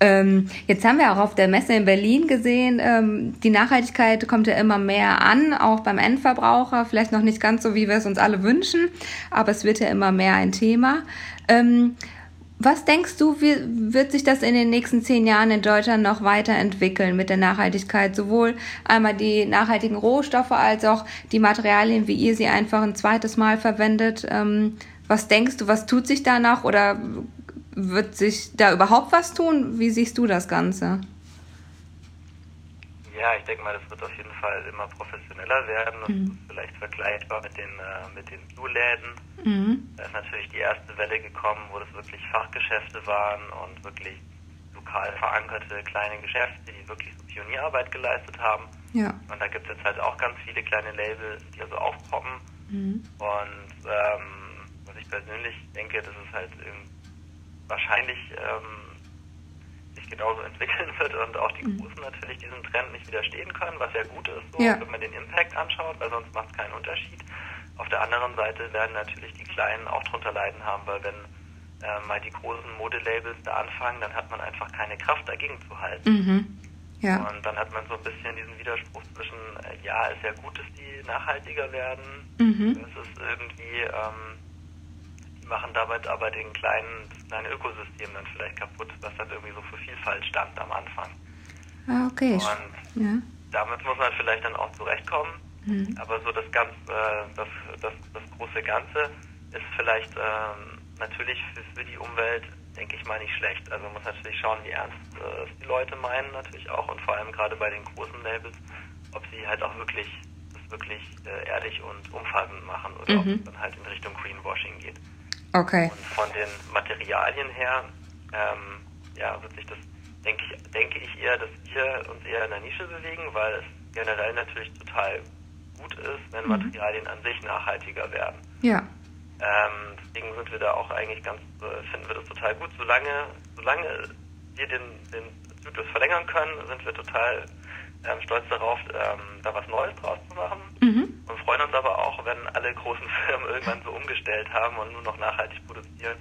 Ähm, jetzt haben wir auch auf der Messe in Berlin gesehen, ähm, die Nachhaltigkeit kommt ja immer mehr an, auch beim Endverbraucher. Vielleicht noch nicht ganz so, wie wir es uns alle wünschen, aber es wird ja immer mehr ein Thema. Ähm, was denkst du, wie wird sich das in den nächsten zehn Jahren in Deutschland noch weiterentwickeln mit der Nachhaltigkeit? Sowohl einmal die nachhaltigen Rohstoffe als auch die Materialien, wie ihr sie einfach ein zweites Mal verwendet. Was denkst du, was tut sich da noch oder wird sich da überhaupt was tun? Wie siehst du das Ganze? Ja, ich denke mal, das wird auf jeden Fall immer professioneller werden. Das mhm. ist vielleicht vergleichbar mit den, äh, mit den Blue-Läden. Mhm. Da ist natürlich die erste Welle gekommen, wo das wirklich Fachgeschäfte waren und wirklich lokal verankerte kleine Geschäfte, die wirklich so Pionierarbeit geleistet haben. Ja. Und da gibt es jetzt halt auch ganz viele kleine Labels, die also aufpoppen. Mhm. Und ähm, was ich persönlich denke, das ist halt wahrscheinlich ähm, genauso entwickeln wird und auch die mhm. Großen natürlich diesem Trend nicht widerstehen können, was ja gut ist, so, ja. wenn man den Impact anschaut, weil sonst macht es keinen Unterschied. Auf der anderen Seite werden natürlich die Kleinen auch drunter leiden haben, weil wenn äh, mal die großen Modelabels da anfangen, dann hat man einfach keine Kraft dagegen zu halten. Mhm. Ja. Und dann hat man so ein bisschen diesen Widerspruch zwischen, äh, ja, ist ja gut, dass die nachhaltiger werden, mhm. es ist irgendwie ähm, machen damit aber den kleinen, das kleine Ökosystem dann vielleicht kaputt, was dann irgendwie so für Vielfalt stand am Anfang. Ah, okay. Und ja. damit muss man vielleicht dann auch zurechtkommen. Mhm. Aber so das ganz, äh, das, das, das große Ganze ist vielleicht ähm, natürlich für, für die Umwelt, denke ich mal, nicht schlecht. Also man muss natürlich schauen, wie ernst äh, die Leute meinen natürlich auch und vor allem gerade bei den großen Labels, ob sie halt auch wirklich das wirklich äh, ehrlich und umfassend machen oder mhm. ob es dann halt in Richtung Greenwashing geht. Okay. Und von den Materialien her, ähm, ja, wird sich das, denke ich, denke ich eher, dass wir uns eher in der Nische bewegen, weil es generell natürlich total gut ist, wenn mhm. Materialien an sich nachhaltiger werden. Ja. Ähm, deswegen sind wir da auch eigentlich ganz, äh, finden wir das total gut. Solange, solange wir den, den Zyklus verlängern können, sind wir total ähm, stolz darauf, ähm, da was Neues draus zu machen. Mhm. Und freuen uns aber auch, wenn alle großen Firmen irgendwann so umgestellt haben und nur noch nachhaltig produzieren,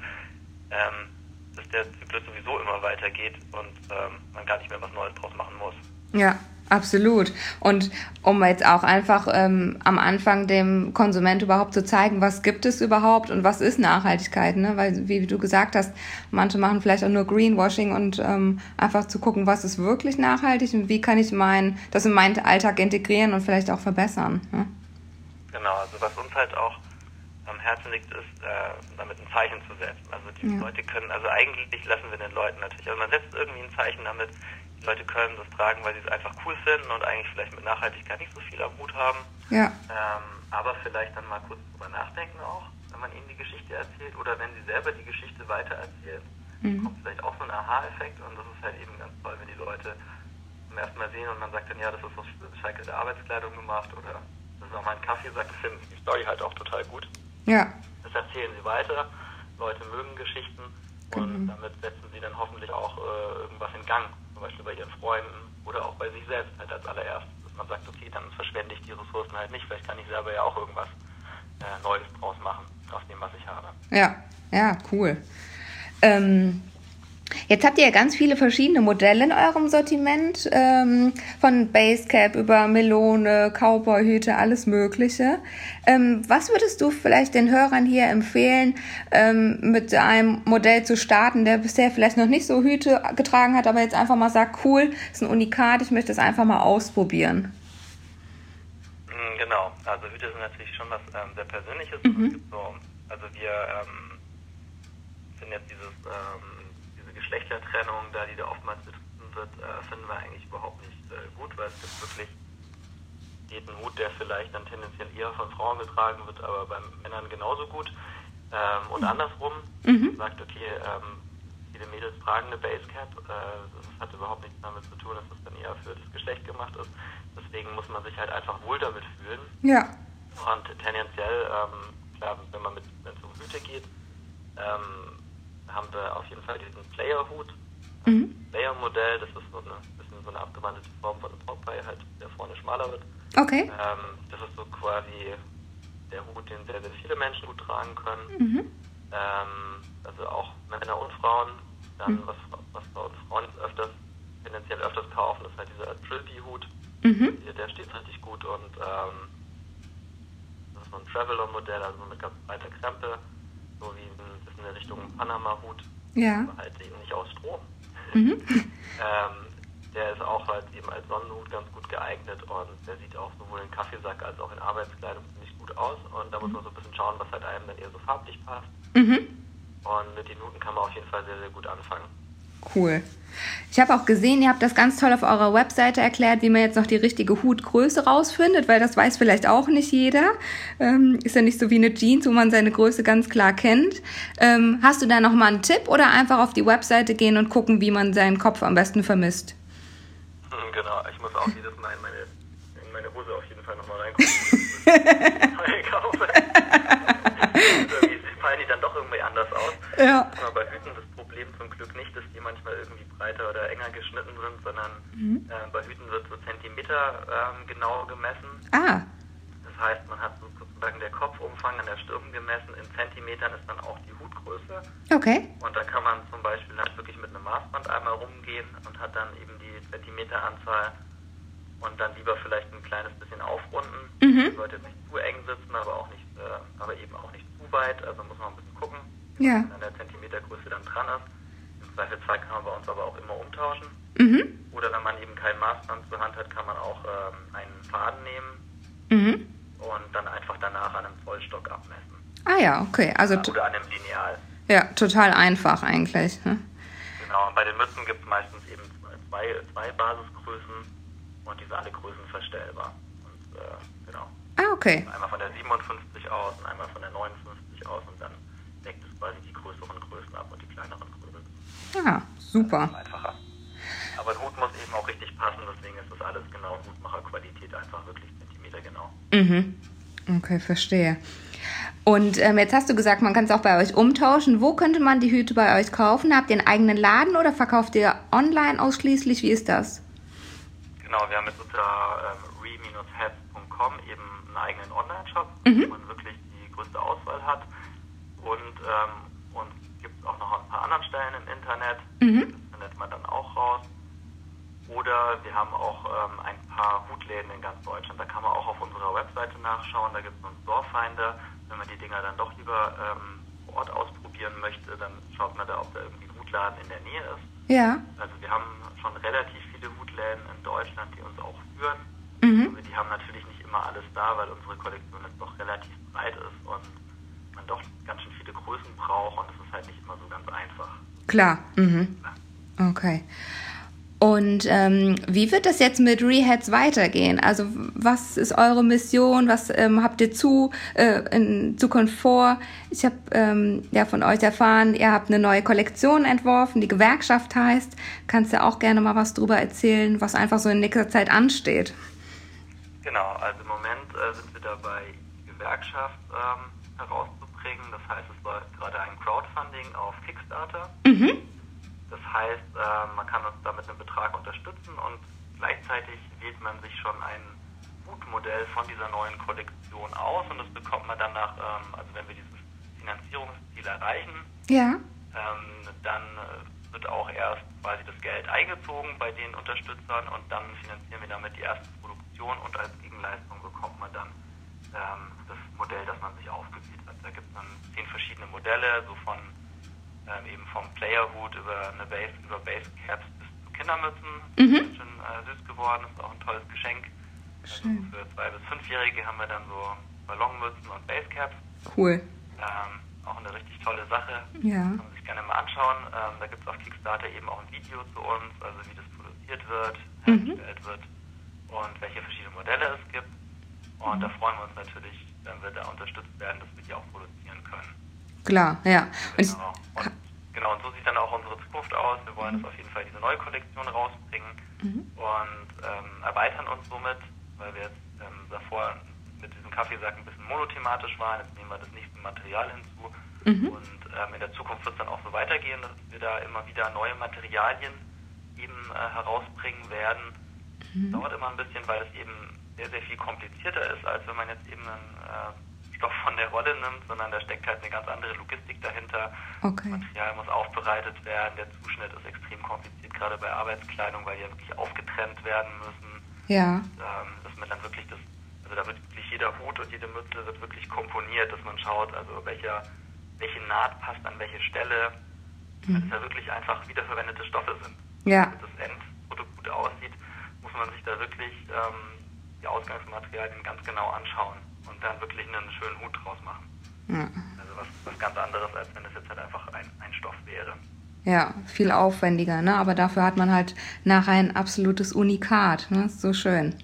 ähm, dass der Zyklus sowieso immer weitergeht und ähm, man gar nicht mehr was Neues draus machen muss. Ja, Absolut. Und um jetzt auch einfach ähm, am Anfang dem Konsument überhaupt zu zeigen, was gibt es überhaupt und was ist Nachhaltigkeit, ne? Weil, wie du gesagt hast, manche machen vielleicht auch nur Greenwashing und ähm, einfach zu gucken, was ist wirklich nachhaltig und wie kann ich mein, das in meinen Alltag integrieren und vielleicht auch verbessern. Ne? Genau, also was uns halt auch am Herzen liegt, ist, äh, damit ein Zeichen zu setzen. Also die ja. Leute können, also eigentlich lassen wir den Leuten natürlich, also man setzt irgendwie ein Zeichen damit, die Leute können das tragen, weil sie es einfach cool finden und eigentlich vielleicht mit Nachhaltigkeit nicht so viel am Hut haben. Ja. Ähm, aber vielleicht dann mal kurz drüber nachdenken auch, wenn man ihnen die Geschichte erzählt oder wenn sie selber die Geschichte weiter erzählen. Mhm. Kommt vielleicht auch so ein Aha-Effekt und das ist halt eben ganz toll, wenn die Leute zum ersten Mal sehen und man sagt dann, ja, das ist aus recycelte Arbeitskleidung gemacht oder das ist auch mal ein Kaffee, sagt, das finden die Story halt auch total gut. Ja. Das erzählen sie weiter, Leute mögen Geschichten und genau. damit setzen sie dann hoffentlich auch äh, irgendwas in Gang zum Beispiel bei ihren Freunden oder auch bei sich selbst halt als allererstes. Dass man sagt, okay, dann verschwende ich die Ressourcen halt nicht, vielleicht kann ich selber ja auch irgendwas äh, Neues draus machen aus dem, was ich habe. Ja, ja, cool. Ähm, Jetzt habt ihr ja ganz viele verschiedene Modelle in eurem Sortiment, ähm, von Basecap über Melone, Cowboyhüte, alles Mögliche. Ähm, was würdest du vielleicht den Hörern hier empfehlen, ähm, mit einem Modell zu starten, der bisher vielleicht noch nicht so Hüte getragen hat, aber jetzt einfach mal sagt, cool, ist ein Unikat, ich möchte es einfach mal ausprobieren? Mm, genau, also Hüte sind natürlich schon was ähm, sehr Persönliches. Mhm. So, also wir ähm, sind jetzt dieses ähm, Geschlechtertrennung, da die da oftmals betrieben wird, äh, finden wir eigentlich überhaupt nicht äh, gut, weil es gibt wirklich jeden Hut, der vielleicht dann tendenziell eher von Frauen getragen wird, aber bei Männern genauso gut. Ähm, und mhm. andersrum, mhm. sagt, okay, ähm, viele Mädels tragen eine Basecap, äh, das hat überhaupt nichts damit zu tun, dass das dann eher für das Geschlecht gemacht ist. Deswegen muss man sich halt einfach wohl damit fühlen. Ja. Und tendenziell, ähm, klar, wenn man mit, es um Hüte geht, ähm, haben wir auf jeden Fall diesen Player-Hut, mhm. Player-Modell, das ist so eine bisschen so eine abgewandelte Form von einem Popeye, halt, der vorne schmaler wird. Okay. Ähm, das ist so quasi der Hut, den sehr, sehr viele Menschen gut tragen können. Mhm. Ähm, also auch Männer und Frauen. Dann, mhm. was, was bei uns Frauen öfter kaufen, ist halt dieser Trilby-Hut. Mhm. Der, steht richtig gut und ähm, das ist so ein Traveler-Modell, also eine ganz breite Krempe, so wie ein in Richtung Panama-Hut. Ja. Halt eben nicht aus Strom. Mhm. ähm, der ist auch halt eben als Sonnenhut ganz gut geeignet und der sieht auch sowohl in Kaffeesack als auch in Arbeitskleidung ziemlich gut aus und da muss man so ein bisschen schauen, was halt einem dann eher so farblich passt. Mhm. Und mit den Huten kann man auf jeden Fall sehr, sehr gut anfangen. Cool. Ich habe auch gesehen, ihr habt das ganz toll auf eurer Webseite erklärt, wie man jetzt noch die richtige Hutgröße rausfindet, weil das weiß vielleicht auch nicht jeder. Ähm, ist ja nicht so wie eine Jeans, wo man seine Größe ganz klar kennt. Ähm, hast du da noch mal einen Tipp oder einfach auf die Webseite gehen und gucken, wie man seinen Kopf am besten vermisst? Hm, genau, ich muss auch jedes Mal in meine, in meine Hose auf jeden Fall nochmal reingucken. einkaufe. also, wie fallen die dann doch irgendwie anders aus? Ja. Aber bei Hüten das Problem zum Glück nicht, dass die manchmal irgendwie breiter oder enger geschnitten sind, sondern mhm. äh, bei Hüten wird so Zentimeter ähm, genau gemessen. Ah. Das heißt, man hat sozusagen der Kopfumfang an der Stirn gemessen, in Zentimetern ist dann auch die Hutgröße. Okay. Und da kann man zum Beispiel dann wirklich mit einem Maßband einmal rumgehen und hat dann eben die Zentimeteranzahl und dann lieber vielleicht ein kleines bisschen aufrunden. Mhm. Sollte jetzt nicht zu eng sitzen, aber auch nicht, äh, aber eben auch nicht zu weit. Also muss man ein bisschen gucken, ja. an der Zentimetergröße dann dran ist. Zweifelsfall kann man bei uns aber auch immer umtauschen. Mhm. Oder wenn man eben kein Maßband zur Hand hat, kann man auch ähm, einen Faden nehmen mhm. und dann einfach danach an einem Zollstock abmessen. Ah ja, okay. Also Oder an einem Lineal. Ja, total einfach eigentlich. Ne? Genau, und bei den Mützen gibt es meistens eben zwei, zwei Basisgrößen und die sind alle größenverstellbar. Und, äh, genau. Ah, okay. Einmal von der 57 aus und einmal von der 59 aus und dann deckt es quasi die größeren Größen ab und die kleineren Größen. Ja, super. einfacher. Aber ein Hut muss eben auch richtig passen, deswegen ist das alles genau Hutmacherqualität, einfach wirklich Zentimeter genau. Mhm. Okay, verstehe. Und ähm, jetzt hast du gesagt, man kann es auch bei euch umtauschen. Wo könnte man die Hüte bei euch kaufen? Habt ihr einen eigenen Laden oder verkauft ihr online ausschließlich? Wie ist das? Genau, wir haben jetzt unter ähm, re-heads.com eben einen eigenen Online-Shop, Mhm. wo man wirklich die größte Auswahl hat. Und ähm, uns gibt es auch noch an ein paar anderen Stellen im Internet. Mhm. Das findet man dann auch raus. Oder wir haben auch ähm, ein paar Hutläden in ganz Deutschland. Da kann man auch auf unserer Webseite nachschauen. Da gibt es einen Storefinder. Wenn man die Dinger dann doch lieber ähm, vor Ort ausprobieren möchte, dann schaut man da, ob da irgendwie ein Hutladen in der Nähe ist. Ja. Also wir haben schon relativ viele Hutläden in Deutschland, die uns auch führen. Mhm. Aber die haben natürlich nicht immer alles da, weil unsere Kollektion jetzt doch relativ breit ist und man doch ganz schön viele Größen braucht und es ist halt nicht immer so ganz einfach. Klar. Mhm. Okay. Und ähm, wie wird das jetzt mit Reheads weitergehen? Also was ist eure Mission? Was ähm, habt ihr zu äh, in Zukunft vor? Ich habe ähm, ja von euch erfahren, ihr habt eine neue Kollektion entworfen, die Gewerkschaft heißt. Kannst du auch gerne mal was drüber erzählen, was einfach so in nächster Zeit ansteht? Genau, also im Moment äh, sind wir dabei, die Gewerkschaft ähm, herauszubringen. Das heißt, es läuft gerade ein Crowdfunding auf Kickstarter. Mhm. Das heißt, äh, man kann uns da mit einem Betrag unterstützen und gleichzeitig wählt man sich schon ein Hutmodell von dieser neuen Kollektion aus und das bekommt man dann nach, ähm, also wenn wir dieses Finanzierungsziel erreichen, Ja. ähm, dann äh, wird auch erst quasi das Geld eingezogen bei den Unterstützern und dann finanzieren wir damit die erste Produktion und als Gegenleistung bekommt man dann ähm, das Modell, das man sich ausgewählt hat. Da gibt es dann zehn verschiedene Modelle, so von ähm, eben vom Playerhut über eine Base, über Basecaps bis zu Kindermützen. Mhm. Das ist schon äh, süß geworden, ist auch ein tolles Geschenk. Also Schön. für zwei bis fünfjährige haben wir dann so Ballonmützen und Basecaps. Cool. Ähm, auch eine richtig tolle Sache. Ja. Kann man sich gerne mal anschauen. Ähm, da gibt es auf Kickstarter eben auch ein Video zu uns, also wie das produziert wird, Mhm. hergestellt wird und welche verschiedene Modelle es gibt. Und da freuen wir uns natürlich, wenn wir da unterstützt werden, dass wir die auch produzieren. Klar, ja. Und ich, Genau. Und, genau, und so sieht dann auch unsere Zukunft aus. Wir wollen jetzt auf jeden Fall diese neue Kollektion rausbringen Mhm. und ähm, erweitern uns somit, weil wir jetzt ähm, davor mit diesem Kaffeesack ein bisschen monothematisch waren. Jetzt nehmen wir das nächste Material hinzu. Mhm. Und ähm, in der Zukunft wird es dann auch so weitergehen, dass wir da immer wieder neue Materialien eben äh, herausbringen werden. Mhm. Dauert immer ein bisschen, weil es eben sehr, sehr viel komplizierter ist, als wenn man jetzt eben einen äh, Stoff von der Rolle nimmt, sondern da steckt halt eine ganz andere Logistik dahinter. Okay. Das Material muss aufbereitet werden, der Zuschnitt ist extrem kompliziert, gerade bei Arbeitskleidung, weil die ja wirklich aufgetrennt werden müssen. Ja. Ähm, dass man dann wirklich das, also da wird wirklich jeder Hut und jede Mütze wird wirklich komponiert, dass man schaut, also welcher, welche Naht passt an welche Stelle, mhm. dass da wirklich einfach wiederverwendete Stoffe sind. Ja. Damit das Endprodukt gut aussieht, muss man sich da wirklich ähm, die Ausgangsmaterialien ganz genau anschauen und dann wirklich einen schönen Hut draus machen. Ja. Also was, was ganz anderes, als wenn es jetzt halt einfach ein, ein Stoff wäre. Ja, viel aufwendiger, ne? Aber dafür hat man halt nachher ein absolutes Unikat, ne? Ist so schön.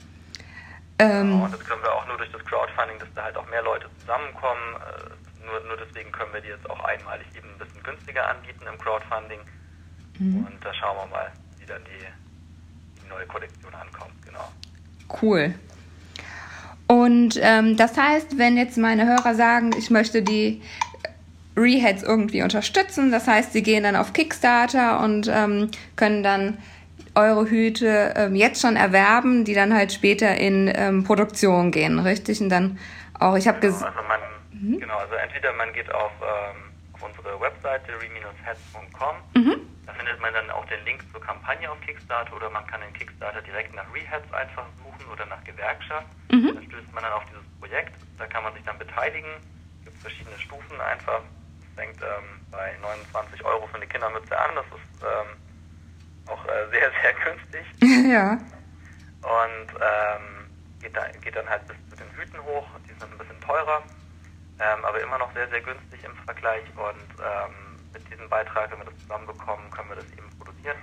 Ähm, genau, und das können wir auch nur durch das Crowdfunding, dass da halt auch mehr Leute zusammenkommen. Äh, nur, nur deswegen können wir die jetzt auch einmalig eben ein bisschen günstiger anbieten im Crowdfunding. Mhm. Und da schauen wir mal, wie dann die, die neue Kollektion ankommt, genau. Cool. Und ähm, das heißt, wenn jetzt meine Hörer sagen, ich möchte die Reheads irgendwie unterstützen, das heißt, sie gehen dann auf Kickstarter und ähm, können dann eure Hüte ähm, jetzt schon erwerben, die dann halt später in ähm, Produktion gehen, richtig? Und dann auch, ich habe genau, also man, mhm. genau, also entweder man geht auf, ähm, auf unsere Webseite re-heads.com, mhm. Da findet man dann auch den Link zur Kampagne auf Kickstarter oder man kann den Kickstarter direkt nach Reheads einfach suchen oder nach Gewerkschaft. Mhm. Da stößt man dann auf dieses Projekt, da kann man sich dann beteiligen, es gibt verschiedene Stufen einfach. Es fängt ähm, bei 29 Euro für eine Kindermütze an, das ist ähm, auch äh, sehr, sehr günstig. ja. Und ähm, geht, da, geht dann halt bis zu den Hüten hoch, die sind ein bisschen teurer, ähm, aber immer noch sehr, sehr günstig im Vergleich. Und ähm, mit diesem Beitrag, wenn wir das zusammenbekommen, können wir das eben produzieren.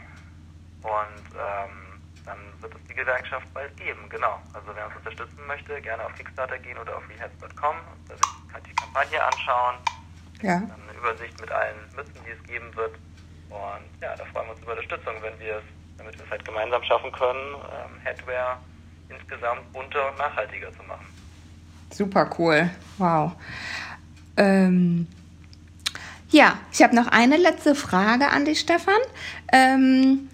Und ähm, dann wird es die Gewerkschaft bald geben, genau. Also wer uns unterstützen möchte, gerne auf Kickstarter gehen oder auf reheads.com, sich die Kampagne anschauen. Ja. Dann eine Übersicht mit allen Mützen, die es geben wird. Und ja, da freuen wir uns über Unterstützung, wenn wir es, damit wir es halt gemeinsam schaffen können, ähm, Headwear insgesamt bunter und nachhaltiger zu machen. Super cool. Wow. Ähm, ja, ich habe noch eine letzte Frage an dich, Stefan. Ähm,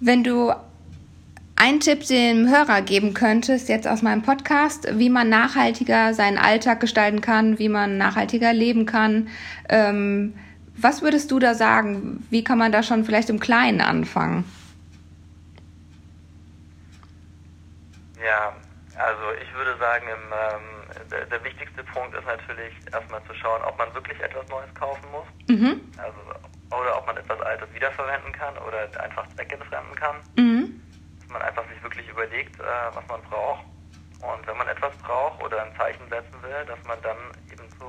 wenn du einen Tipp dem Hörer geben könntest, jetzt aus meinem Podcast, wie man nachhaltiger seinen Alltag gestalten kann, wie man nachhaltiger leben kann, ähm, was würdest du da sagen? Wie kann man da schon vielleicht im Kleinen anfangen? Ja, also ich würde sagen, im, ähm, der, der, wichtigste Punkt ist natürlich erstmal zu schauen, ob man wirklich etwas Neues kaufen muss. Mhm. Also, oder ob man etwas Altes wiederverwenden kann oder einfach zweckentfremden kann. Mhm. Dass man einfach sich wirklich überlegt, äh, was man braucht. Und wenn man etwas braucht oder ein Zeichen setzen will, dass man dann eben so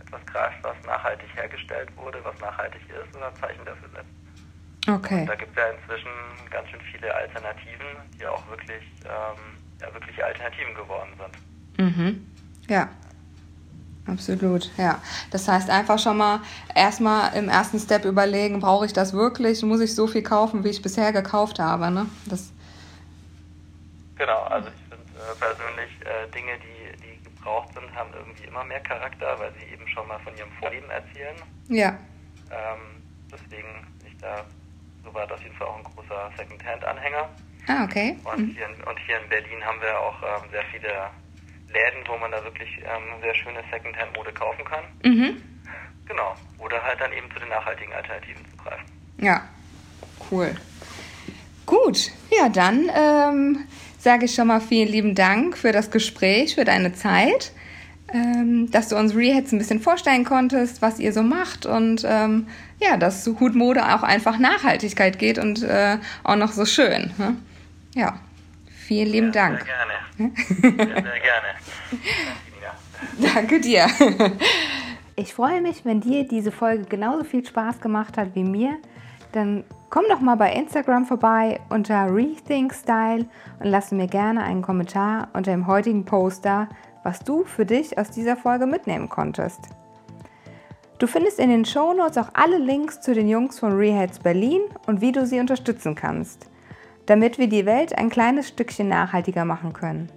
etwas greift, was nachhaltig hergestellt wurde, was nachhaltig ist oder ein Zeichen dafür setzt. Okay. Und da gibt es ja inzwischen ganz schön viele Alternativen, die auch wirklich, ähm, ja, wirklich Alternativen geworden sind. Mhm. Ja. Absolut, ja. Das heißt einfach schon mal erstmal im ersten Step überlegen, brauche ich das wirklich? Muss ich so viel kaufen, wie ich bisher gekauft habe? Ne? Das genau, also ich finde äh, persönlich äh, Dinge, die, die gebraucht sind, haben irgendwie immer mehr Charakter, weil sie eben schon mal von ihrem Vorleben erzählen. Ja. Ähm, deswegen bin ich da soweit auf jeden Fall auch ein großer Secondhand-Anhänger. Ah, okay. Und, mhm. hier in, und hier in Berlin haben wir auch ähm, sehr viele Läden, wo man da wirklich ähm, sehr schöne Secondhand-Mode kaufen kann. Mhm. Genau. Oder halt dann eben zu den nachhaltigen Alternativen zu greifen. Ja, cool. Gut, ja, dann ähm, sage ich schon mal vielen lieben Dank für das Gespräch, für deine Zeit ähm, dass du uns Reheads ein bisschen vorstellen konntest, was ihr so macht und ähm, ja, dass Hutmode auch einfach Nachhaltigkeit geht und äh, auch noch so schön. Ne? Ja, vielen lieben ja, Dank. Sehr gerne. Sehr, sehr gerne. Danke dir. Ich freue mich, wenn dir diese Folge genauso viel Spaß gemacht hat wie mir. Dann komm doch mal bei Instagram vorbei unter Rethink Style und lass mir gerne einen Kommentar unter dem heutigen Poster was du für dich aus dieser Folge mitnehmen konntest. Du findest in den Shownotes auch alle Links zu den Jungs von Reheads Berlin und wie du sie unterstützen kannst, damit wir die Welt ein kleines Stückchen nachhaltiger machen können.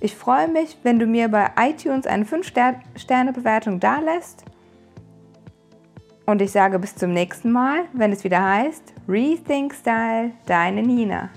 Ich freue mich, wenn du mir bei iTunes eine 5-Sterne-Bewertung dalässt. Und ich sage bis zum nächsten Mal, wenn es wieder heißt Rethink Style, deine Nina.